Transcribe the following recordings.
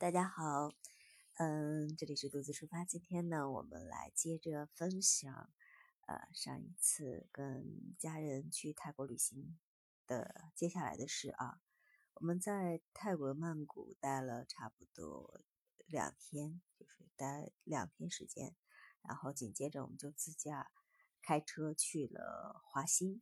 大家好，嗯，这里是独自出发。今天呢，我们来接着分享，呃，上一次跟家人去泰国旅行的接下来的事啊。我们在泰国曼谷待了差不多两天，就是待两天时间，然后紧接着我们就自驾开车去了华欣。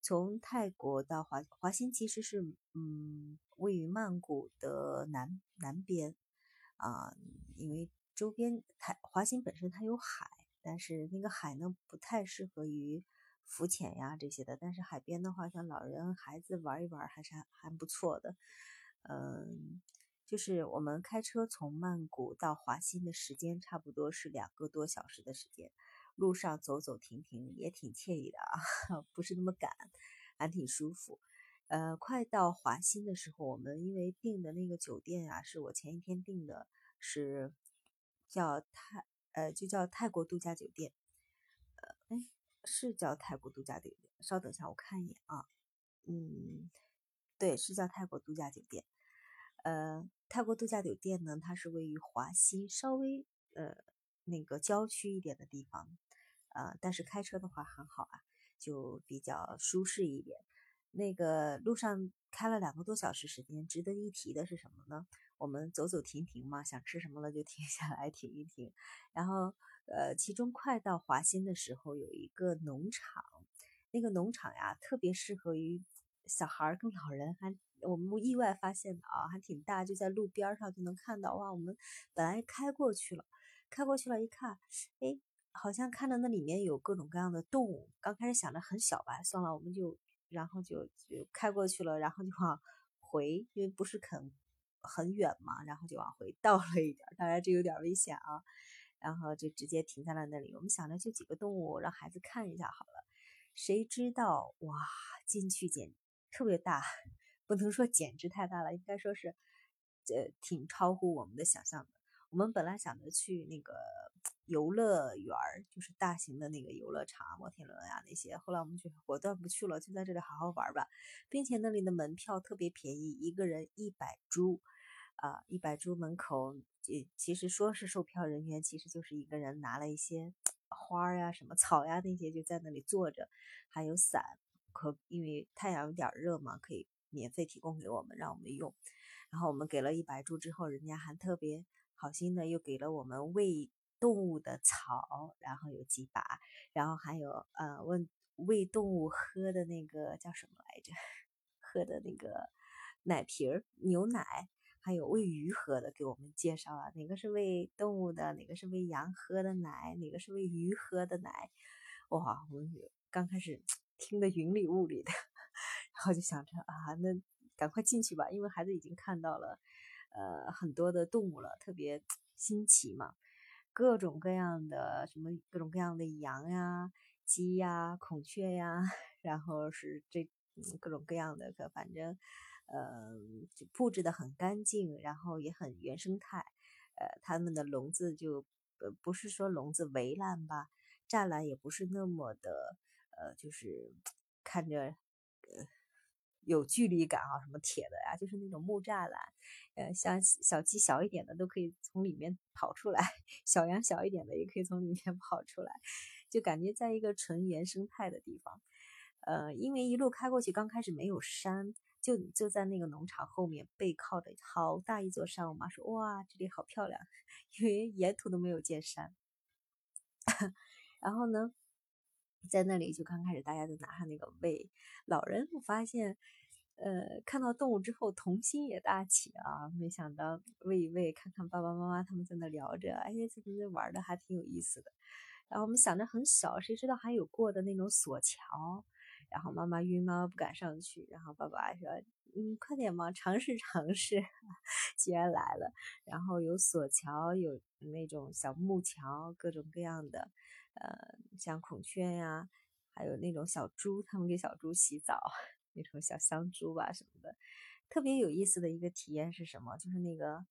从泰国到华华欣其实是嗯位于曼谷的南南边啊，因为周边泰华欣本身它有海，但是那个海呢不太适合于浮潜呀这些的。但是海边的话，像老人孩子玩一玩还是还还不错的。嗯，就是我们开车从曼谷到华欣的时间差不多是两个多小时的时间。路上走走停停也挺惬意的啊，不是那么赶，还挺舒服。呃，快到华欣的时候，我们因为订的那个酒店啊，是我前一天订的，是叫泰呃，就叫泰国度假酒店。呃，哎，是叫泰国度假酒店。稍等一下，我看一眼啊。嗯，对，是叫泰国度假酒店。呃，泰国度假酒店呢，它是位于华欣稍微呃那个郊区一点的地方。呃，但是开车的话很好啊，就比较舒适一点。那个路上开了两个多小时时间，值得一提的是什么呢？我们走走停停嘛，想吃什么了就停下来停一停。然后，呃，其中快到华欣的时候，有一个农场，那个农场呀，特别适合于小孩跟老人。还我们意外发现的啊，还挺大，就在路边上就能看到。哇，我们本来开过去了，开过去了，一看，哎。好像看到那里面有各种各样的动物，刚开始想着很小吧，算了，我们就然后就就开过去了，然后就往回，因为不是很很远嘛，然后就往回倒了一点，当然这有点危险啊，然后就直接停在了那里。我们想着就几个动物，让孩子看一下好了，谁知道哇，进去简特别大，不能说简直太大了，应该说是呃挺超乎我们的想象的。我们本来想着去那个。游乐园儿就是大型的那个游乐场，摩天轮呀那些。后来我们就果断不去了，就在这里好好玩吧，并且那里的门票特别便宜，一个人一百铢，啊，一百铢门口，其实说是售票人员，其实就是一个人拿了一些花呀、什么草呀那些，就在那里坐着，还有伞，可因为太阳有点热嘛，可以免费提供给我们，让我们用。然后我们给了一百铢之后，人家还特别好心的又给了我们喂。动物的草，然后有几把，然后还有呃，问喂动物喝的那个叫什么来着？喝的那个奶瓶儿、牛奶，还有喂鱼喝的，给我们介绍了哪个是喂动物的，哪个是喂羊喝的奶，哪个是喂鱼喝的奶。哇，我刚开始 听得云里雾里的，然后就想着啊，那赶快进去吧，因为孩子已经看到了呃很多的动物了，特别 新奇嘛。各种各样的什么，各种各样的羊呀、鸡呀、孔雀呀，然后是这各种各样的，反正呃布置的很干净，然后也很原生态。呃，他们的笼子就呃不是说笼子围栏吧，栅栏也不是那么的呃，就是 看着呃。有距离感啊，什么铁的呀，就是那种木栅栏，呃，像小鸡小一点的都可以从里面跑出来，小羊小一点的也可以从里面 跑出来，就感觉在一个纯原生态的地方。呃，因为一路开过去，刚开始没有山，就就在那个农场后面背靠着好大一座山。我妈说：“哇，这里好漂亮，因为沿途都没有见山。”然后呢？在那里就刚开始，大家都拿上那个喂老人。我发现，呃，看到动物之后童心也大起啊！没想到喂一喂，看看爸爸妈妈他们在那聊着，哎呀，这这玩的还挺有意思的。然后我们想着很小，谁知道还有过的那种索桥。然后妈妈晕，妈妈不敢上去。然后爸爸说：“嗯，快点嘛，尝试尝试。”居然来了。然后有索桥，有那种小木桥，各种各样的。呃，像孔雀呀，还有那种小猪，他们给小猪洗澡，那种小香猪吧什么的，特别有意思的一个体验是什么？就是那个，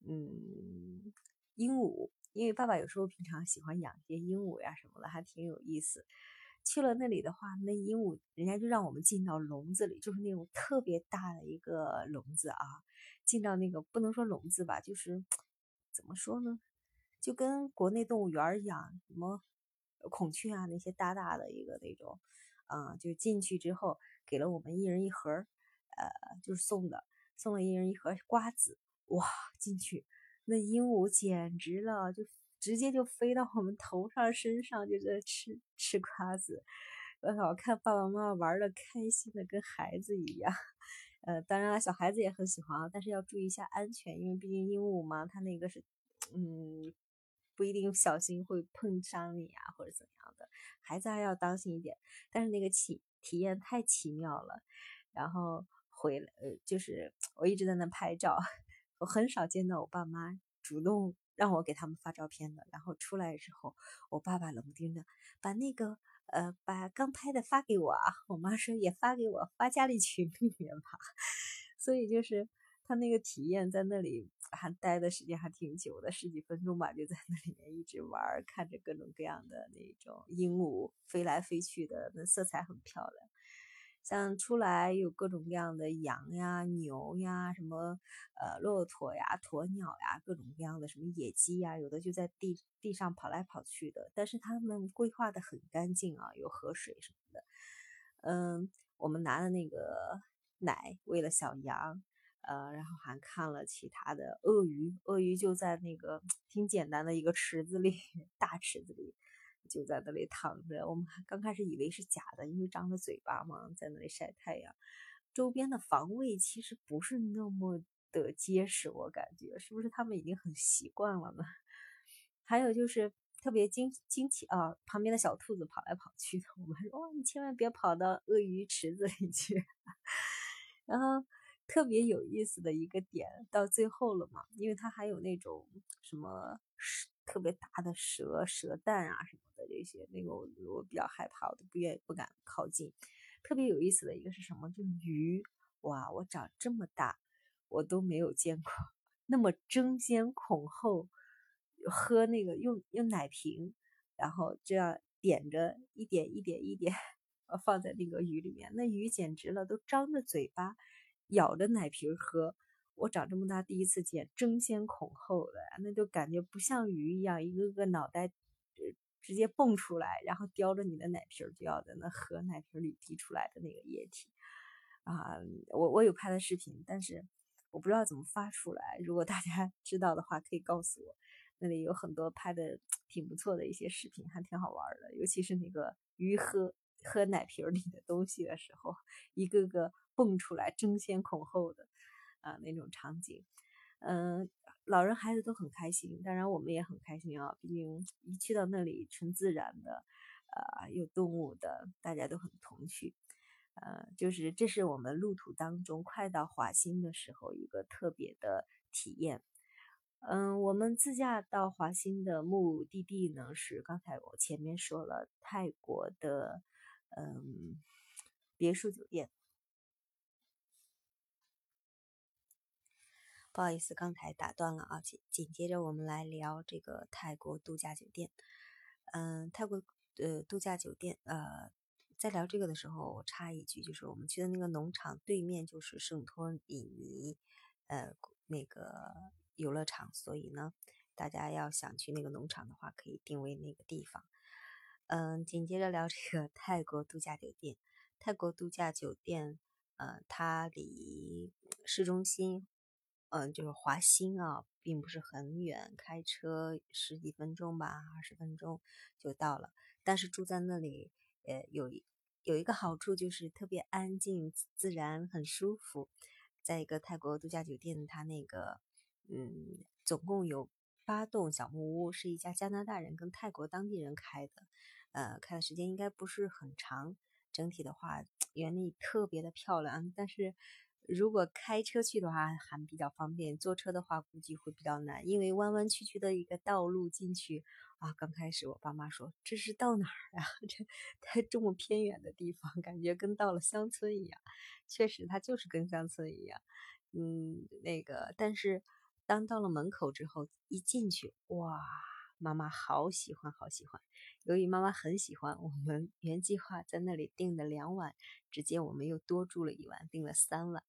嗯，鹦鹉，因为爸爸有时候平常喜欢养些鹦鹉呀什么的，还挺有意思。去了那里的话，那鹦鹉人家就让我们进到笼子里，就是那种特别大的一个笼子啊。进到那个不能说笼子吧，就是怎么说呢，就跟国内动物园一样，什么孔雀啊那些大大的一个那种，啊，就进去之后给了我们一人一盒，呃，就是送的，送了一人一盒瓜子。哇，进去那鹦鹉简直了，就直接就飞到我们头上身上，就在吃吃瓜子。我看爸爸妈妈玩的开心的跟孩子一样。呃，当然了，小孩子也很喜欢啊，但是要注意一下安全，因为毕竟鹦鹉嘛，它那个是，嗯，不一定小心会碰伤你啊，或者怎样的，孩子还要当心一点。但是那个体体验太奇妙了，然后回来，呃，就是我一直在那拍照，我很少见到我爸妈主动让我给他们发照片的。然后出来之后，我爸爸冷不丁的把那个。呃，把刚拍的发给我啊，我妈说也发给我，发家里群里面吧。所以就是他那个体验在那里还待的时间还挺久的，十几分钟吧，就在那里面一直玩，看着各种各样的那种鹦鹉飞来飞去的，那色彩很漂亮。像出来有各种各样的羊呀、牛呀，什么呃骆驼呀、鸵鸟呀，各种各样的什么野鸡呀，有的就在地地上跑来跑去的，但是他们规划的很干净啊，有河水什么的。嗯，我们拿的那个奶喂了小羊，呃，然后还看了其他的鳄鱼，鳄鱼就在那个挺简单的一个池子里，大池子里。就在那里躺着，我们刚开始以为是假的，因为张着嘴巴嘛，在那里晒太阳。周边的防卫其实不是那么的结实，我感觉是不是他们已经很习惯了呢？还有就是特别惊惊奇啊，旁边的小兔子跑来跑去的，我们说哦，你千万别跑到鳄鱼池子里去。然后特别有意思的一个点，到最后了嘛，因为它还有那种什么特别大的蛇蛇蛋啊什么的。这些那个我我比较害怕，我都不愿意不敢靠近。特别有意思的一个是什么？就鱼哇！我长这么大，我都没有见过那么争先恐后喝那个用用奶瓶，然后这样点着一点一点一点 放在那个鱼里面。那鱼简直了，都张着嘴巴咬着奶瓶喝。我长这么大第一次见争先恐后的，那就感觉不像鱼一样，一个个脑袋。直接蹦出来，然后叼着你的奶瓶就要在那喝奶瓶里滴出来的那个液体啊！我我有拍的视频，但是我不知道怎么发出来。如果大家 知道的话，可以告诉我。那里有很多拍的挺不错的一些视频，还挺好玩的。尤其是那个鱼喝喝奶瓶里的东西的时候，一个个蹦出来，争先恐后的啊那种场景，嗯。老人孩子都很开心，当然我们也很开心啊！毕竟一去到那里，纯自然的，啊，有动物的，大家都很童趣，呃，就是这是我们路途当中快到华欣的时候一个特别的体验。嗯，我们自驾到华欣的目的地呢，是刚才我前面说了泰国的，嗯，别墅酒店。不好意思，刚才打断了啊。紧紧接着我们来聊这个泰国度假酒店。嗯，泰国呃度假酒店呃，在聊这个的时候，我插一句，就是我们去的那个农场对面就是圣托里尼呃那个游乐场，所以呢，大家要想去那个农场的话，可以定位那个地方。嗯，紧接着聊这个泰国度假酒店。泰国度假酒店呃，它离市中心。嗯，就是华欣啊，并不是很远，开车十几分钟吧，二十分钟就到了。但是住在那里，呃，有有一个好处就是特别安静、自然，很舒服。在一个泰国度假酒店，它那个，嗯，总共有八栋小木屋，是一家加拿大人跟泰国当地人开的，呃，开的时间应该不是很长。整体的话，园里特别的漂亮，但是。如果开车去的话还比较方便，坐车的话估计会比较难，因为弯弯曲曲的一个道路进去啊。刚开始我爸妈说这是到哪儿啊？这它这么偏远的地方，感觉跟到了乡村一样。确实，它就是跟乡村一样。嗯，那个，但是当到了门口之后，一进去，哇，妈妈好喜欢，好喜欢。由于妈妈很喜欢，我们原计划在那里订的两晚，直接我们又多住了一晚，订了三晚。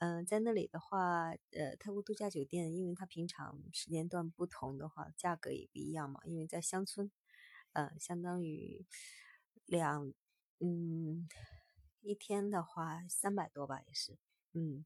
嗯，在那里的话，呃，泰国度假酒店，因为它平常时间段不同的话，价格也不一样嘛。因为在乡村，呃，相当于两，嗯，一天的话三百多吧，也是，嗯，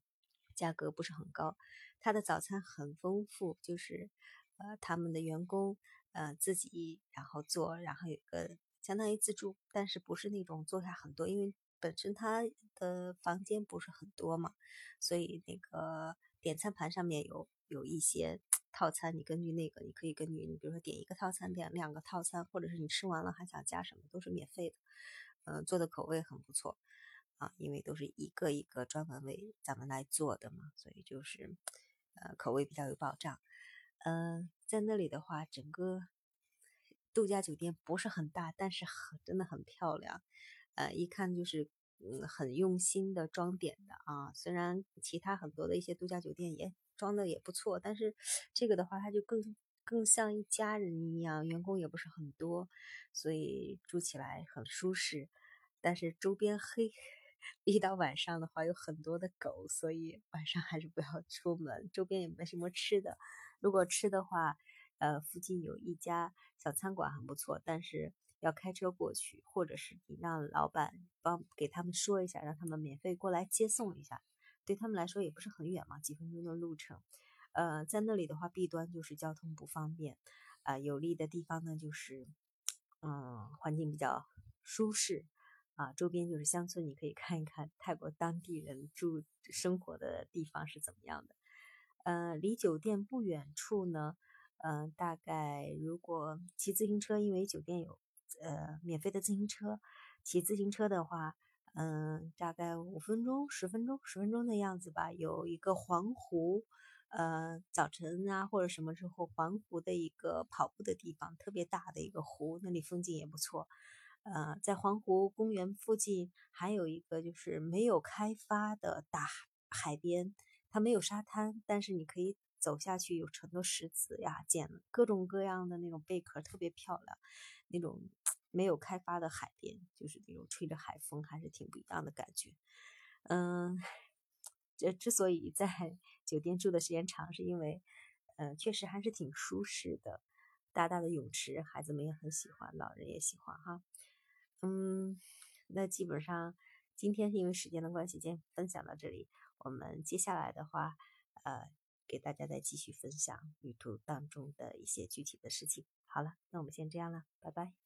价格不是很高。它的早餐很丰富，就是，呃，他们的员工，呃，自己然后做，然后有个相当于自助，但是不是那种做下很多，因为。本身它的房间不是很多嘛，所以那个点餐盘上面有有一些套餐，你根据那个，你可以根据你比如说点一个套餐，点两个套餐，或者是你吃完了还想加什么，都是免费的。嗯，做的口味很不错啊，因为都是一个一个专门为咱们来做的嘛，所以就是呃口味比较有保障。嗯，在那里的话，整个度假酒店不是很大，但是很真的很漂亮。呃，一看就是嗯很用心的装点的啊。虽然其他很多的一些度假酒店也装的也不错，但是这个的话，它就更更像一家人一样，员工也不是很多，所以住起来很舒适。但是周边黑，一到晚上的话有很多的狗，所以晚上还是不要出门。周边也没什么吃的，如果吃的话，呃，附近有一家小餐馆很不错，但是。要开车过去，或者是你让老板帮给他们说一下，让他们免费过来接送一下，对他们来说也不是很远嘛，几分钟的路程。呃，在那里的话，弊端就是交通不方便，啊，有利的地方呢就是，嗯，环境比较舒适，啊，周边就是乡村，你可以看一看泰国当地人住生活的地方是怎么样的。呃，离酒店不远处呢，嗯，大概如果骑自行车，因为酒店有。呃，免费的自行车，骑自行车的话，嗯，大概五分钟、十分钟、十分钟的样子吧。有一个环湖，呃，早晨啊或者什么时候环湖的一个跑步的地方，特别大的一个湖，那里风景也不错。呃，在环湖公园附近还有一个就是没有开发的大海边，它没有沙滩，但是你可以走下去，有很多石子呀，捡各种各样的那种贝壳，特别漂亮。那种没有开发的海边，就是那种吹着海风，还是挺不一样的感觉。嗯，这之所以在 酒店住的时间长，是因为，呃，确实还是挺舒适的，大大的泳池，孩子们也很喜欢，老人也喜欢哈。嗯，那基本上今天因为时间的关系，先分享到这里。我们接下来的话，呃，给大家再继续分享旅途当中的一些具体的事情。好了，那我们先这样了，拜拜。